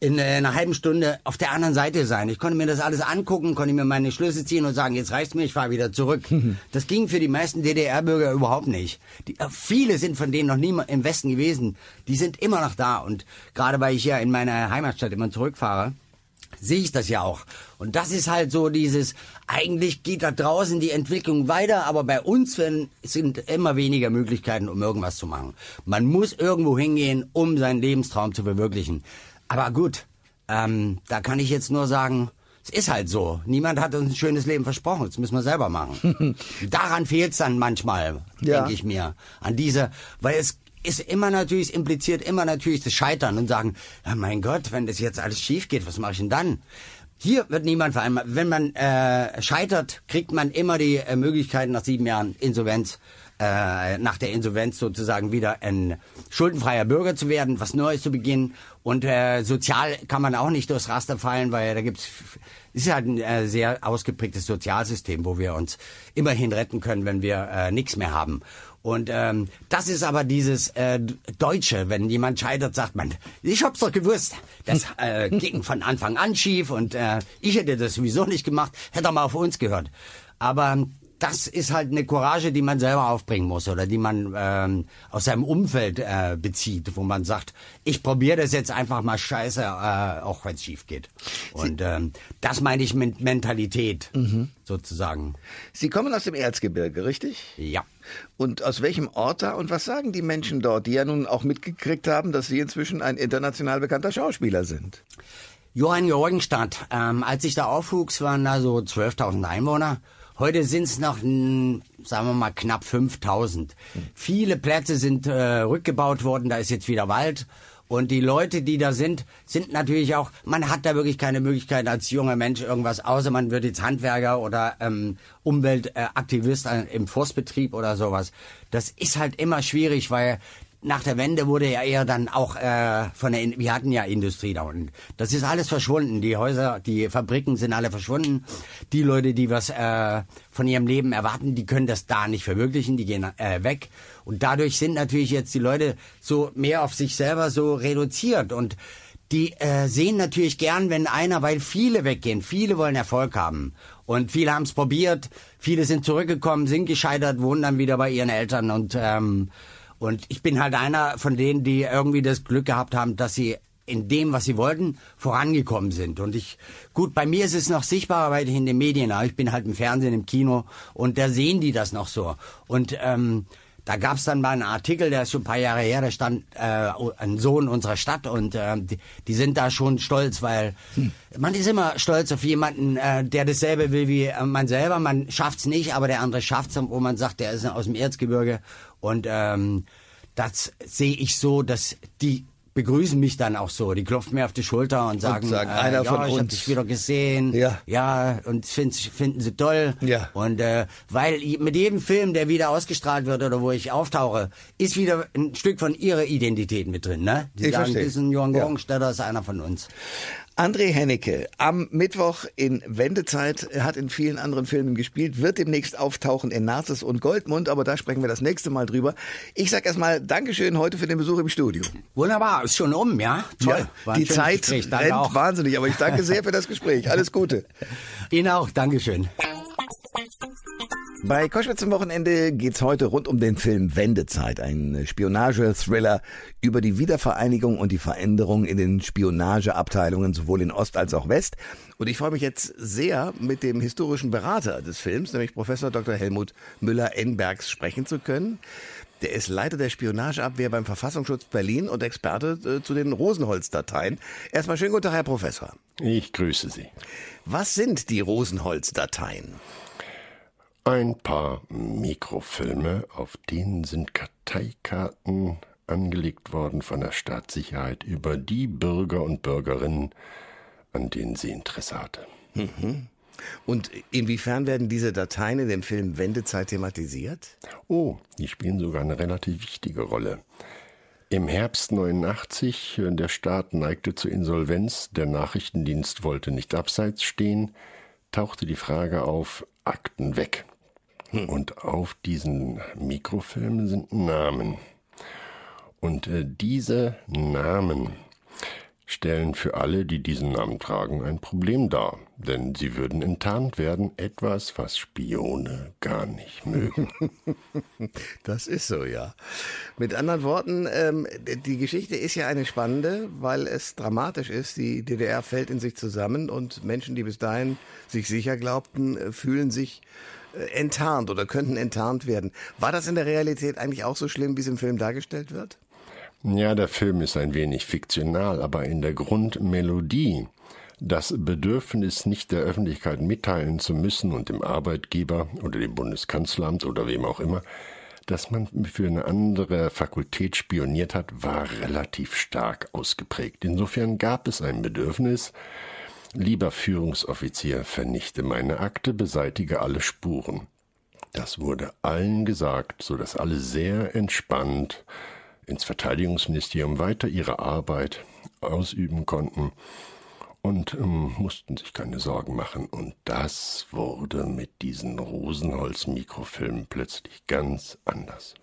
in äh, einer halben Stunde auf der anderen Seite sein. Ich konnte mir das alles angucken, konnte mir meine Schlüsse ziehen und sagen, jetzt reicht's mir, ich fahre wieder zurück. Das ging für die meisten DDR-Bürger überhaupt nicht. Die, äh, viele sind von denen noch nie im Westen gewesen. Die sind immer noch da. Und gerade weil ich ja in meiner Heimatstadt immer zurückfahre, sehe ich das ja auch. Und das ist halt so dieses, eigentlich geht da draußen die Entwicklung weiter, aber bei uns sind immer weniger Möglichkeiten, um irgendwas zu machen. Man muss irgendwo hingehen, um seinen Lebenstraum zu verwirklichen. Aber gut, ähm, da kann ich jetzt nur sagen, es ist halt so. Niemand hat uns ein schönes Leben versprochen. Das müssen wir selber machen. Daran fehlt es dann manchmal, Ja. denke ich mir. An dieser, weil es ist immer natürlich, es impliziert immer natürlich das Scheitern und sagen, ja, mein Gott, wenn das jetzt alles schief geht, was mache ich denn dann? Hier wird niemand vereinbart. Wenn man äh, scheitert, kriegt man immer die äh, Möglichkeit nach sieben Jahren Insolvenz äh, nach der Insolvenz sozusagen wieder ein schuldenfreier Bürger zu werden, was Neues zu beginnen. Und äh, sozial kann man auch nicht durchs Raster fallen, weil da gibt's es ist halt ein äh, sehr ausgeprägtes Sozialsystem, wo wir uns immerhin retten können, wenn wir äh, nichts mehr haben. Und ähm, das ist aber dieses äh, Deutsche, wenn jemand scheitert, sagt man, ich hab's doch gewusst. Das äh, ging von Anfang an schief und äh, ich hätte das sowieso nicht gemacht, hätte er mal auf uns gehört. Aber das ist halt eine Courage, die man selber aufbringen muss oder die man ähm, aus seinem Umfeld äh, bezieht, wo man sagt, ich probiere das jetzt einfach mal scheiße, äh, auch wenn es schief geht. Und ähm, das meine ich mit Mentalität mhm. sozusagen. Sie kommen aus dem Erzgebirge, richtig? Ja. Und aus welchem Ort da und was sagen die Menschen dort, die ja nun auch mitgekriegt haben, dass Sie inzwischen ein international bekannter Schauspieler sind? Johann Jorgenstadt. Ähm, als ich da aufwuchs, waren da so 12.000 Einwohner. Heute sind es noch, sagen wir mal, knapp 5000. Viele Plätze sind äh, rückgebaut worden, da ist jetzt wieder Wald. Und die Leute, die da sind, sind natürlich auch, man hat da wirklich keine Möglichkeit als junger Mensch irgendwas, außer man wird jetzt Handwerker oder ähm, Umweltaktivist äh, im Forstbetrieb oder sowas. Das ist halt immer schwierig, weil nach der Wende wurde ja eher dann auch äh, von der, wir hatten ja Industrie da unten. Das ist alles verschwunden. Die Häuser, die Fabriken sind alle verschwunden. Die Leute, die was äh, von ihrem Leben erwarten, die können das da nicht verwirklichen. Die gehen äh, weg. Und dadurch sind natürlich jetzt die Leute so mehr auf sich selber so reduziert und die äh, sehen natürlich gern, wenn einer, weil viele weggehen, viele wollen Erfolg haben. Und viele haben es probiert, viele sind zurückgekommen, sind gescheitert, wohnen dann wieder bei ihren Eltern und ähm, und ich bin halt einer von denen, die irgendwie das Glück gehabt haben, dass sie in dem, was sie wollten, vorangekommen sind. Und ich, gut, bei mir ist es noch sichtbar, weil ich in den Medien, aber ich bin halt im Fernsehen, im Kino und da sehen die das noch so. Und ähm, da gab es dann mal einen Artikel, der ist schon ein paar Jahre her, da stand äh, ein Sohn unserer Stadt und äh, die, die sind da schon stolz, weil hm. man ist immer stolz auf jemanden, äh, der dasselbe will wie äh, man selber. Man schafft's nicht, aber der andere schafft's, wo man sagt, der ist aus dem Erzgebirge und ähm, das sehe ich so, dass die begrüßen mich dann auch so. Die klopfen mir auf die Schulter und sagen, und sagen äh, einer ja, von ich uns. hab dich wieder gesehen. Ja. Ja, und find, finden sie toll. Ja. Und äh, weil mit jedem Film, der wieder ausgestrahlt wird oder wo ich auftauche, ist wieder ein Stück von ihrer Identität mit drin. Ne? Die Ich sagen, verstehe. diesen Johann Ja. Ist einer von uns. André Hennecke, am Mittwoch in Wendezeit, er hat in vielen anderen Filmen gespielt, wird demnächst auftauchen in Nazis und Goldmund, aber da sprechen wir das nächste Mal drüber. Ich sag erstmal Dankeschön heute für den Besuch im Studio. Wunderbar, ist schon um, ja? Toll. Ja, die Zeit Gespräch. Rennt auch. wahnsinnig, aber ich danke sehr für das Gespräch. Alles Gute. Ihnen auch, Dankeschön. Bei Koschwitz zum Wochenende geht's heute rund um den Film Wendezeit, ein Spionage-Thriller über die Wiedervereinigung und die Veränderung in den Spionageabteilungen sowohl in Ost als auch West. Und ich freue mich jetzt sehr, mit dem historischen Berater des Films, nämlich Professor Dr. Helmut Müller-Enbergs, sprechen zu können. Der ist Leiter der Spionageabwehr beim Verfassungsschutz Berlin und Experte äh, zu den Rosenholz-Dateien. Erstmal schönen guten Tag, Herr Professor. Ich grüße Sie. Was sind die Rosenholz-Dateien? Ein paar Mikrofilme, auf denen sind Karteikarten angelegt worden von der Staatssicherheit über die Bürger und Bürgerinnen, an denen sie Interesse hatte. Und inwiefern werden diese Dateien in dem Film Wendezeit thematisiert? Oh, die spielen sogar eine relativ wichtige Rolle. Im Herbst 89, äh, der Staat neigte zur Insolvenz, der Nachrichtendienst wollte nicht abseits stehen, tauchte die Frage auf, Akten weg. Und auf diesen Mikrofilmen sind Namen. Und äh, diese Namen stellen für alle, die diesen Namen tragen, ein Problem dar. Denn sie würden enttarnt werden, etwas, was Spione gar nicht mögen. Das ist so, ja. Mit anderen Worten, ähm, die Geschichte ist ja eine spannende, weil es dramatisch ist. Die DDR fällt in sich zusammen und Menschen, die bis dahin sich sicher glaubten, äh, fühlen sich enttarnt oder könnten enttarnt werden. War das in der Realität eigentlich auch so schlimm, wie es im Film dargestellt wird? Ja, der Film ist ein wenig fiktional, aber in der Grundmelodie, das Bedürfnis, nicht der Öffentlichkeit mitteilen zu müssen und dem Arbeitgeber oder dem Bundeskanzleramt oder wem auch immer, dass man für eine andere Fakultät spioniert hat, war relativ stark ausgeprägt. Insofern gab es ein Bedürfnis, lieber Führungsoffizier, vernichte meine Akte, beseitige alle Spuren. Das wurde allen gesagt, so dass alle sehr entspannt ins Verteidigungsministerium weiter ihre Arbeit ausüben konnten und ähm, mussten sich keine Sorgen machen. Und das wurde mit diesen Rosenholz-Mikrofilmen plötzlich ganz anders.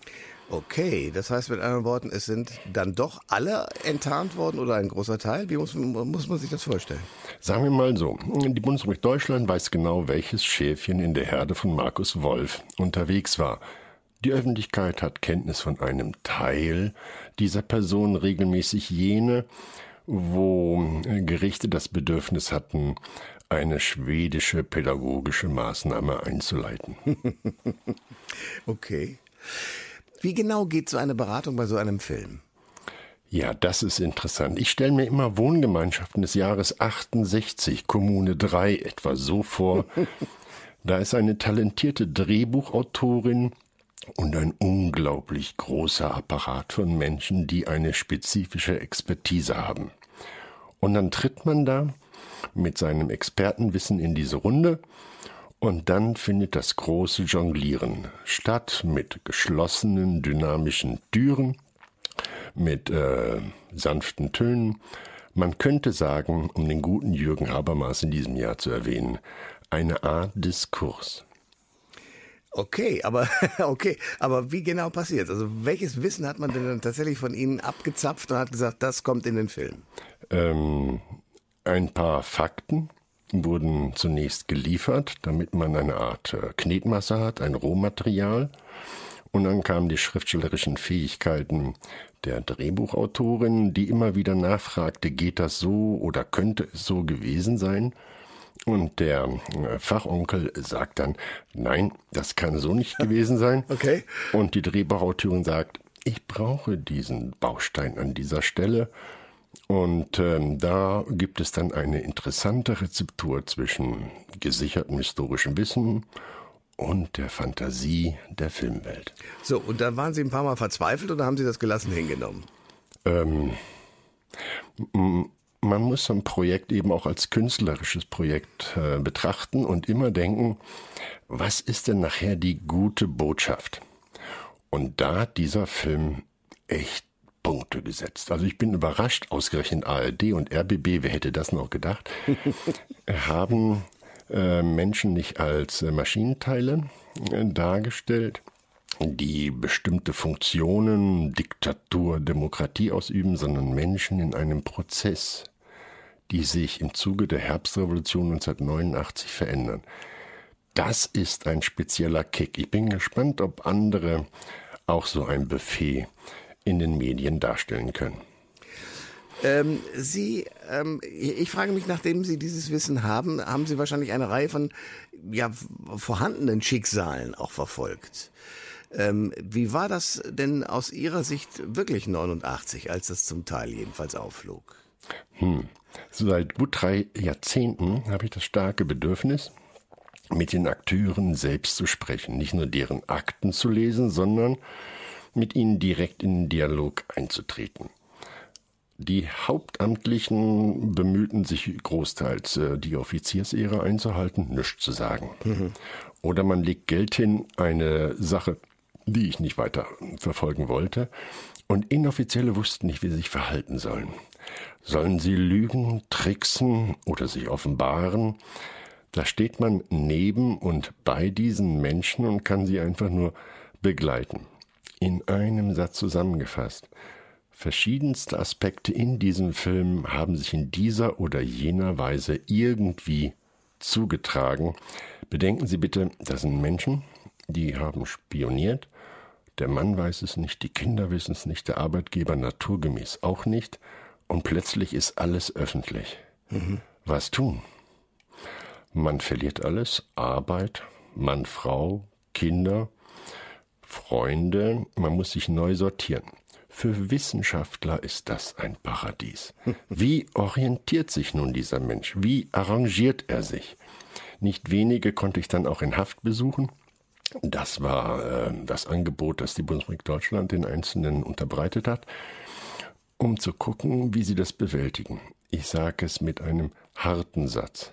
Okay, das heißt mit anderen Worten, es sind dann doch alle enttarnt worden oder ein großer Teil? Wie muss, muss man sich das vorstellen? Sagen wir mal so, die Bundesrepublik Deutschland weiß genau, welches Schäfchen in der Herde von Markus Wolf unterwegs war. Die Öffentlichkeit hat Kenntnis von einem Teil dieser Person, regelmäßig jene, wo Gerichte das Bedürfnis hatten, eine schwedische pädagogische Maßnahme einzuleiten. okay. Wie genau geht so eine Beratung bei so einem Film? Ja, das ist interessant. Ich stelle mir immer Wohngemeinschaften des Jahres 68, Kommune 3 etwa so vor. da ist eine talentierte Drehbuchautorin und ein unglaublich großer Apparat von Menschen, die eine spezifische Expertise haben. Und dann tritt man da mit seinem Expertenwissen in diese Runde und dann findet das große Jonglieren statt mit geschlossenen, dynamischen Türen, mit äh, sanften Tönen. Man könnte sagen, um den guten Jürgen Habermas in diesem Jahr zu erwähnen, eine Art Diskurs. Okay, aber okay, aber wie genau passiert? Also welches Wissen hat man denn dann tatsächlich von Ihnen abgezapft und hat gesagt, das kommt in den Film? Ähm, ein paar Fakten, wurden zunächst geliefert, damit man eine Art äh, Knetmasse hat, ein Rohmaterial. Und dann kamen die schriftstellerischen Fähigkeiten der Drehbuchautorin, die immer wieder nachfragte, geht das so oder könnte es so gewesen sein? Und der äh, Fachonkel sagt dann, nein, das kann so nicht gewesen sein. Okay. Und die Drehbuchautorin sagt, ich brauche diesen Baustein an dieser Stelle und ähm, da gibt es dann eine interessante Rezeptur zwischen gesichertem historischem Wissen und der Fantasie der Filmwelt. So, und dann waren Sie ein paar Mal verzweifelt oder haben Sie das gelassen hingenommen? Ähm, man muss ein Projekt eben auch als künstlerisches Projekt äh, betrachten und immer denken, was ist denn nachher die gute Botschaft? Und da hat dieser Film echt Punkte gesetzt. Also ich bin überrascht, ausgerechnet ARD und RBB, wer hätte das noch gedacht, haben äh, Menschen nicht als äh, Maschinenteile äh, dargestellt, die bestimmte Funktionen, Diktatur, Demokratie ausüben, sondern Menschen in einem Prozess, die sich im Zuge der Herbstrevolution 1989 verändern. Das ist ein spezieller Kick. Ich bin gespannt, ob andere auch so ein Buffet in den Medien darstellen können. Ähm, Sie, ähm, ich frage mich, nachdem Sie dieses Wissen haben, haben Sie wahrscheinlich eine Reihe von ja, vorhandenen Schicksalen auch verfolgt. Ähm, wie war das denn aus Ihrer Sicht wirklich 89, als das zum Teil jedenfalls aufflog? Hm. Seit gut drei Jahrzehnten habe ich das starke Bedürfnis, mit den Akteuren selbst zu sprechen, nicht nur deren Akten zu lesen, sondern mit ihnen direkt in den Dialog einzutreten. Die Hauptamtlichen bemühten sich großteils, äh, die Offiziersehre einzuhalten, nichts zu sagen. Mhm. Oder man legt Geld hin, eine Sache, die ich nicht weiter verfolgen wollte. Und Inoffizielle wussten nicht, wie sie sich verhalten sollen. Sollen sie lügen, tricksen oder sich offenbaren? Da steht man neben und bei diesen Menschen und kann sie einfach nur begleiten in einem Satz zusammengefasst. Verschiedenste Aspekte in diesem Film haben sich in dieser oder jener Weise irgendwie zugetragen. Bedenken Sie bitte, das sind Menschen, die haben spioniert. Der Mann weiß es nicht, die Kinder wissen es nicht, der Arbeitgeber naturgemäß auch nicht. Und plötzlich ist alles öffentlich. Mhm. Was tun? Man verliert alles, Arbeit, Mann, Frau, Kinder, Freunde, man muss sich neu sortieren. Für Wissenschaftler ist das ein Paradies. Wie orientiert sich nun dieser Mensch? Wie arrangiert er sich? Nicht wenige konnte ich dann auch in Haft besuchen. Das war äh, das Angebot, das die Bundesrepublik Deutschland den Einzelnen unterbreitet hat, um zu gucken, wie sie das bewältigen. Ich sage es mit einem harten Satz.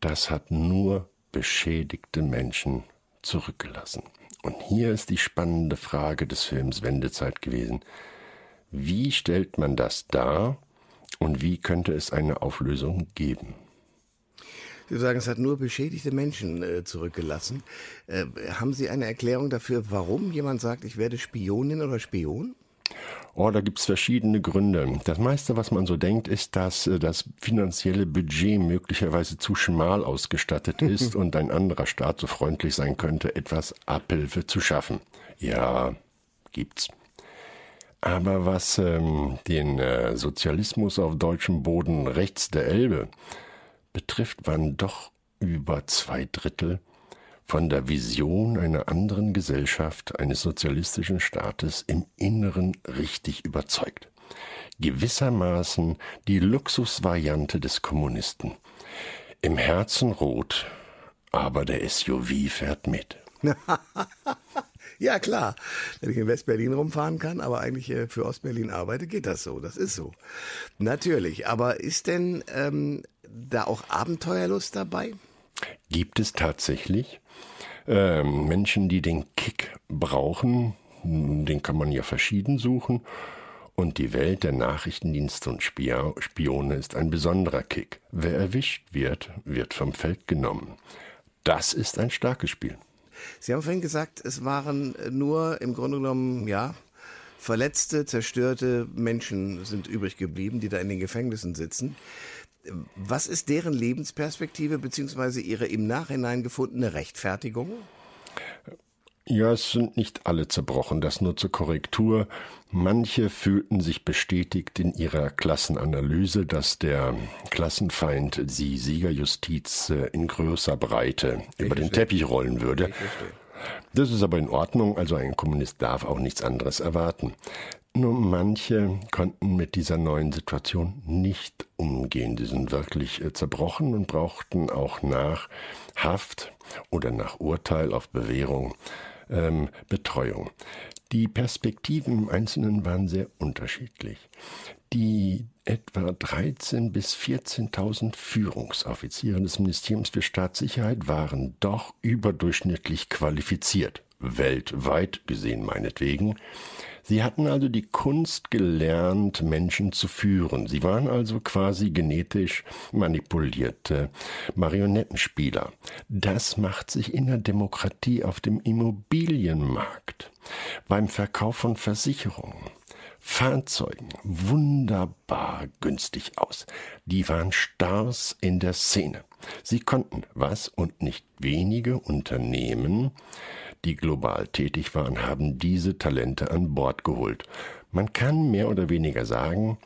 Das hat nur beschädigte Menschen zurückgelassen. Und hier ist die spannende Frage des Films Wendezeit gewesen. Wie stellt man das dar und wie könnte es eine Auflösung geben? Sie sagen, es hat nur beschädigte Menschen äh, zurückgelassen. Äh, haben Sie eine Erklärung dafür, warum jemand sagt, ich werde Spionin oder Spion? Oh, da gibt's verschiedene Gründe. Das meiste, was man so denkt, ist, dass äh, das finanzielle Budget möglicherweise zu schmal ausgestattet ist und ein anderer Staat so freundlich sein könnte, etwas Abhilfe zu schaffen. Ja, gibt's. Aber was ähm, den äh, Sozialismus auf deutschem Boden rechts der Elbe betrifft, waren doch über zwei Drittel von der Vision einer anderen Gesellschaft, eines sozialistischen Staates im Inneren richtig überzeugt. Gewissermaßen die Luxusvariante des Kommunisten. Im Herzen rot, aber der SUV fährt mit. ja, klar. Wenn ich in West-Berlin rumfahren kann, aber eigentlich äh, für Ost-Berlin arbeite, geht das so. Das ist so. Natürlich. Aber ist denn ähm, da auch Abenteuerlust dabei? Gibt es tatsächlich ähm, Menschen, die den Kick brauchen? Den kann man ja verschieden suchen. Und die Welt der Nachrichtendienste und Spione ist ein besonderer Kick. Wer erwischt wird, wird vom Feld genommen. Das ist ein starkes Spiel. Sie haben vorhin gesagt, es waren nur im Grunde genommen, ja, verletzte, zerstörte Menschen sind übrig geblieben, die da in den Gefängnissen sitzen. Was ist deren Lebensperspektive bzw. ihre im Nachhinein gefundene Rechtfertigung? Ja, es sind nicht alle zerbrochen, das nur zur Korrektur. Manche fühlten sich bestätigt in ihrer Klassenanalyse, dass der Klassenfeind die Siegerjustiz äh, in größer Breite ich über verstehe. den Teppich rollen würde. Das ist aber in Ordnung, also ein Kommunist darf auch nichts anderes erwarten. Nur manche konnten mit dieser neuen Situation nicht umgehen. Die sind wirklich äh, zerbrochen und brauchten auch nach Haft oder nach Urteil auf Bewährung ähm, Betreuung. Die Perspektiven im Einzelnen waren sehr unterschiedlich. Die etwa 13.000 bis 14.000 Führungsoffiziere des Ministeriums für Staatssicherheit waren doch überdurchschnittlich qualifiziert, weltweit gesehen meinetwegen, Sie hatten also die Kunst gelernt, Menschen zu führen. Sie waren also quasi genetisch manipulierte Marionettenspieler. Das macht sich in der Demokratie auf dem Immobilienmarkt, beim Verkauf von Versicherungen, Fahrzeugen wunderbar günstig aus. Die waren Stars in der Szene. Sie konnten was und nicht wenige Unternehmen die global tätig waren, haben diese Talente an Bord geholt. Man kann mehr oder weniger sagen,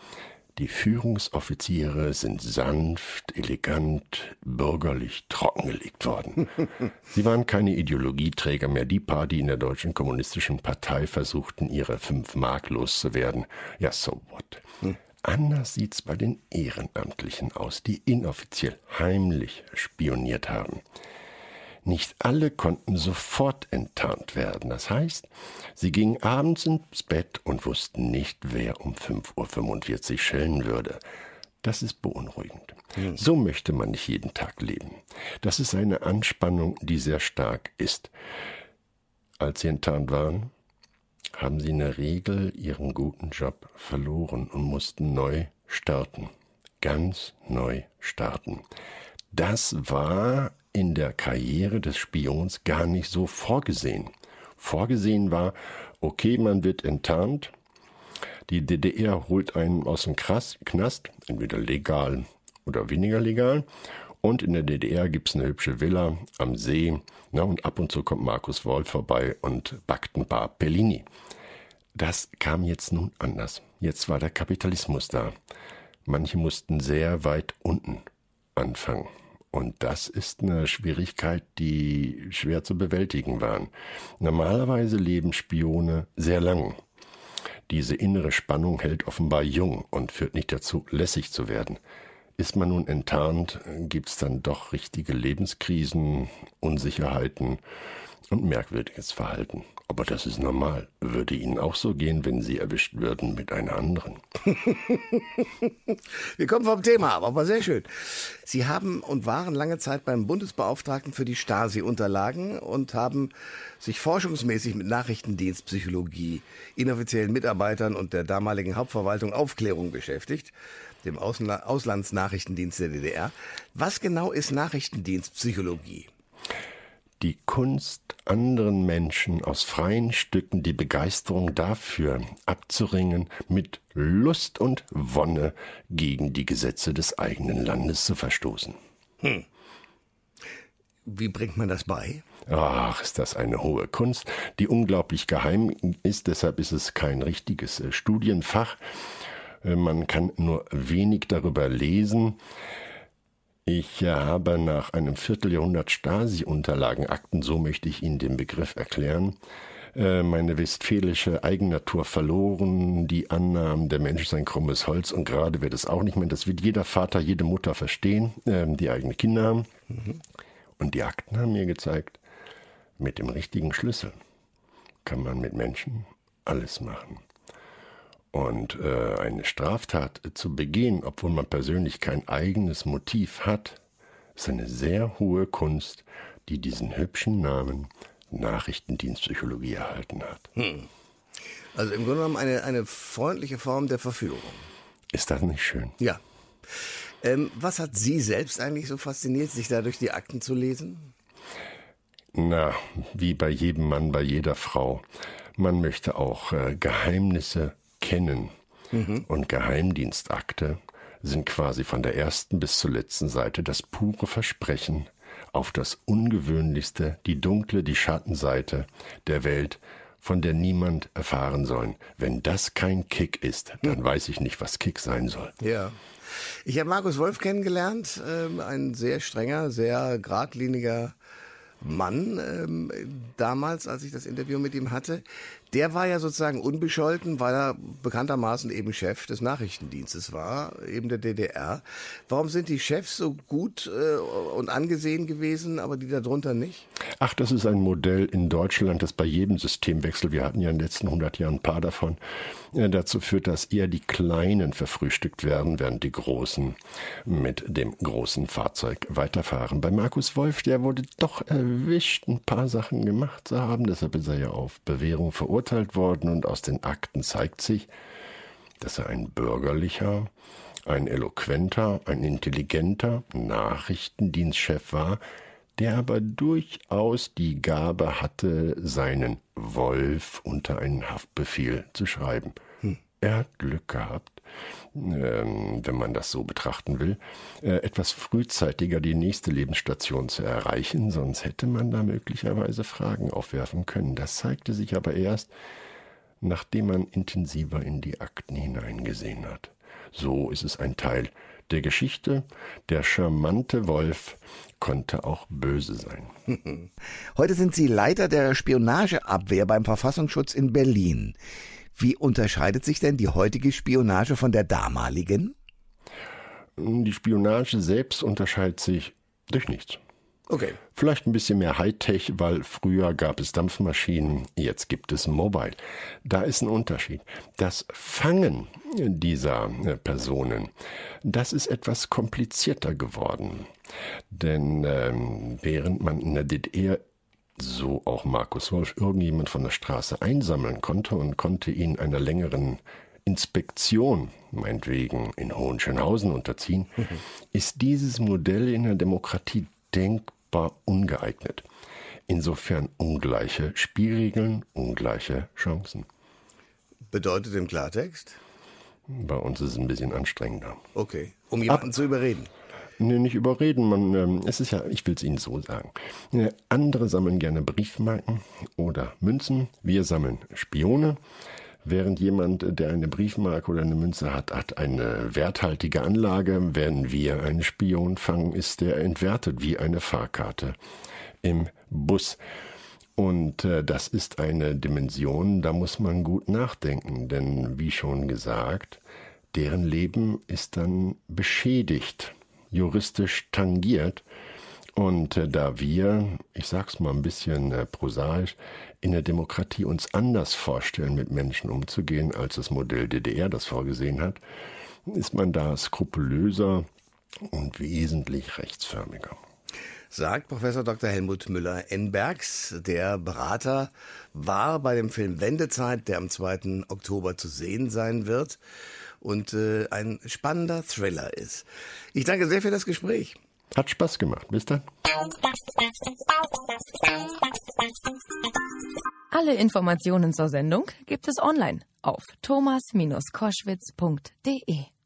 die Führungsoffiziere sind sanft, elegant, bürgerlich trockengelegt worden. Sie waren keine Ideologieträger mehr, die paar, die in der Deutschen Kommunistischen Partei versuchten, ihre fünf Mark loszuwerden. Ja, so what. Hm. Anders sieht's bei den Ehrenamtlichen aus, die inoffiziell, heimlich spioniert haben. Nicht alle konnten sofort enttarnt werden. Das heißt, sie gingen abends ins Bett und wussten nicht, wer um 5.45 Uhr schellen würde. Das ist beunruhigend. Mhm. So möchte man nicht jeden Tag leben. Das ist eine Anspannung, die sehr stark ist. Als sie enttarnt waren, haben sie in der Regel ihren guten Job verloren und mussten neu starten. Ganz neu starten. Das war in der Karriere des Spions gar nicht so vorgesehen. Vorgesehen war, okay, man wird enttarnt, die DDR holt einen aus dem Knast, entweder legal oder weniger legal, und in der DDR gibt's eine hübsche Villa am See, na, und ab und zu kommt Markus Wolf vorbei und backt ein paar Pellini. Das kam jetzt nun anders. Jetzt war der Kapitalismus da. Manche mussten sehr weit unten anfangen. Und das ist eine Schwierigkeit, die schwer zu bewältigen war. Normalerweise leben Spione sehr lang. Diese innere Spannung hält offenbar jung und führt nicht dazu, lässig zu werden. Ist man nun enttarnt, gibt's dann doch richtige Lebenskrisen, Unsicherheiten und merkwürdiges Verhalten. Aber das ist normal. Würde Ihnen auch so gehen, wenn Sie erwischt würden mit einer anderen. Wir kommen vom Thema ab, aber sehr schön. Sie haben und waren lange Zeit beim Bundesbeauftragten für die Stasi-Unterlagen und haben sich forschungsmäßig mit Nachrichtendienstpsychologie, inoffiziellen Mitarbeitern und der damaligen Hauptverwaltung Aufklärung beschäftigt, dem Ausla Auslandsnachrichtendienst der DDR. Was genau ist Nachrichtendienstpsychologie? Die Kunst, anderen Menschen aus freien Stücken die Begeisterung dafür abzuringen, mit Lust und Wonne gegen die Gesetze des eigenen Landes zu verstoßen. Hm. Wie bringt man das bei? Ach, ist das eine hohe Kunst, die unglaublich geheim ist, deshalb ist es kein richtiges äh, Studienfach. Äh, man kann nur wenig darüber lesen. Ich habe nach einem Vierteljahrhundert Stasi-Unterlagenakten, so möchte ich Ihnen den Begriff erklären, äh, meine westfälische Eigennatur verloren, die Annahmen, der Mensch ist ein krummes Holz und gerade wird es auch nicht mehr. Das wird jeder Vater, jede Mutter verstehen, ähm, die eigene Kinder haben. Mhm. Und die Akten haben mir gezeigt, mit dem richtigen Schlüssel kann man mit Menschen alles machen. Und äh, eine Straftat zu begehen, obwohl man persönlich kein eigenes Motiv hat, ist eine sehr hohe Kunst, die diesen hübschen Namen Nachrichtendienstpsychologie erhalten hat. Hm. Also im Grunde genommen eine, eine freundliche Form der Verführung. Ist das nicht schön? Ja. Ähm, was hat Sie selbst eigentlich so fasziniert, sich da durch die Akten zu lesen? Na, wie bei jedem Mann, bei jeder Frau. Man möchte auch äh, Geheimnisse kennen. Mhm. Und Geheimdienstakte sind quasi von der ersten bis zur letzten Seite das pure Versprechen auf das Ungewöhnlichste, die dunkle, die Schattenseite der Welt, von der niemand erfahren soll. Wenn das kein Kick ist, dann hm. weiß ich nicht, was Kick sein soll. Ja. Ich habe Markus Wolf kennengelernt, äh, ein sehr strenger, sehr geradliniger Mann ähm, damals, als ich das Interview mit ihm hatte, der war ja sozusagen unbescholten, weil er bekanntermaßen eben Chef des Nachrichtendienstes war, eben der DDR. Warum sind die Chefs so gut äh, und angesehen gewesen, aber die darunter nicht? Ach, das ist ein Modell in Deutschland, das bei jedem Systemwechsel, wir hatten ja in den letzten 100 Jahren ein paar davon, äh, dazu führt, dass eher die Kleinen verfrühstückt werden, während die Großen mit dem großen Fahrzeug weiterfahren. Bei Markus Wolf, der wurde doch erwischt, ein paar Sachen gemacht zu haben, deshalb ist er ja auf Bewährung verurteilt verurteilt worden und aus den Akten zeigt sich, dass er ein bürgerlicher, ein eloquenter, ein intelligenter Nachrichtendienstchef war, der aber durchaus die Gabe hatte, seinen Wolf unter einen Haftbefehl zu schreiben. Er hat Glück gehabt, ähm, wenn man das so betrachten will, äh, etwas frühzeitiger die nächste Lebensstation zu erreichen, sonst hätte man da möglicherweise Fragen aufwerfen können. Das zeigte sich aber erst, nachdem man intensiver in die Akten hineingesehen hat. So ist es ein Teil der Geschichte. Der charmante Wolf konnte auch böse sein. Heute sind Sie Leiter der Spionageabwehr beim Verfassungsschutz in Berlin. Wie unterscheidet sich denn die heutige Spionage von der damaligen? Die Spionage selbst unterscheidet sich durch nichts. Okay. Vielleicht ein bisschen mehr Hightech, weil früher gab es Dampfmaschinen, jetzt gibt es Mobile. Da ist ein Unterschied. Das Fangen dieser äh, Personen, das ist etwas komplizierter geworden. Denn ähm, während man in der DDR so auch Markus Wolf, irgendjemand von der Straße einsammeln konnte und konnte ihn einer längeren Inspektion, meinetwegen in Hohenschönhausen unterziehen, mhm. ist dieses Modell in der Demokratie denkbar ungeeignet. Insofern ungleiche Spielregeln, ungleiche Chancen. Bedeutet im Klartext? Bei uns ist es ein bisschen anstrengender. Okay, um jemanden Ab zu überreden. Nee, nicht überreden. Man, ähm, es ist ja, ich will es Ihnen so sagen. Äh, andere sammeln gerne Briefmarken oder Münzen. Wir sammeln Spione. Während jemand, der eine Briefmarke oder eine Münze hat, hat eine werthaltige Anlage. Wenn wir einen Spion fangen, ist der entwertet wie eine Fahrkarte im Bus. Und äh, das ist eine Dimension, da muss man gut nachdenken, denn wie schon gesagt, deren Leben ist dann beschädigt juristisch tangiert. Und äh, da wir, ich sag's mal ein bisschen äh, prosaisch, in der Demokratie uns anders vorstellen, mit Menschen umzugehen, als das Modell DDR das vorgesehen hat, ist man da skrupulöser und wesentlich rechtsförmiger sagt Professor Dr. Helmut Müller-Enbergs. Der Berater war bei dem Film Wendezeit, der am 2. Oktober zu sehen sein wird und äh, ein spannender Thriller ist. Ich danke sehr für das Gespräch. Hat Spaß gemacht. Bis dann. Alle Informationen zur Sendung gibt es online auf thomas-koschwitz.de.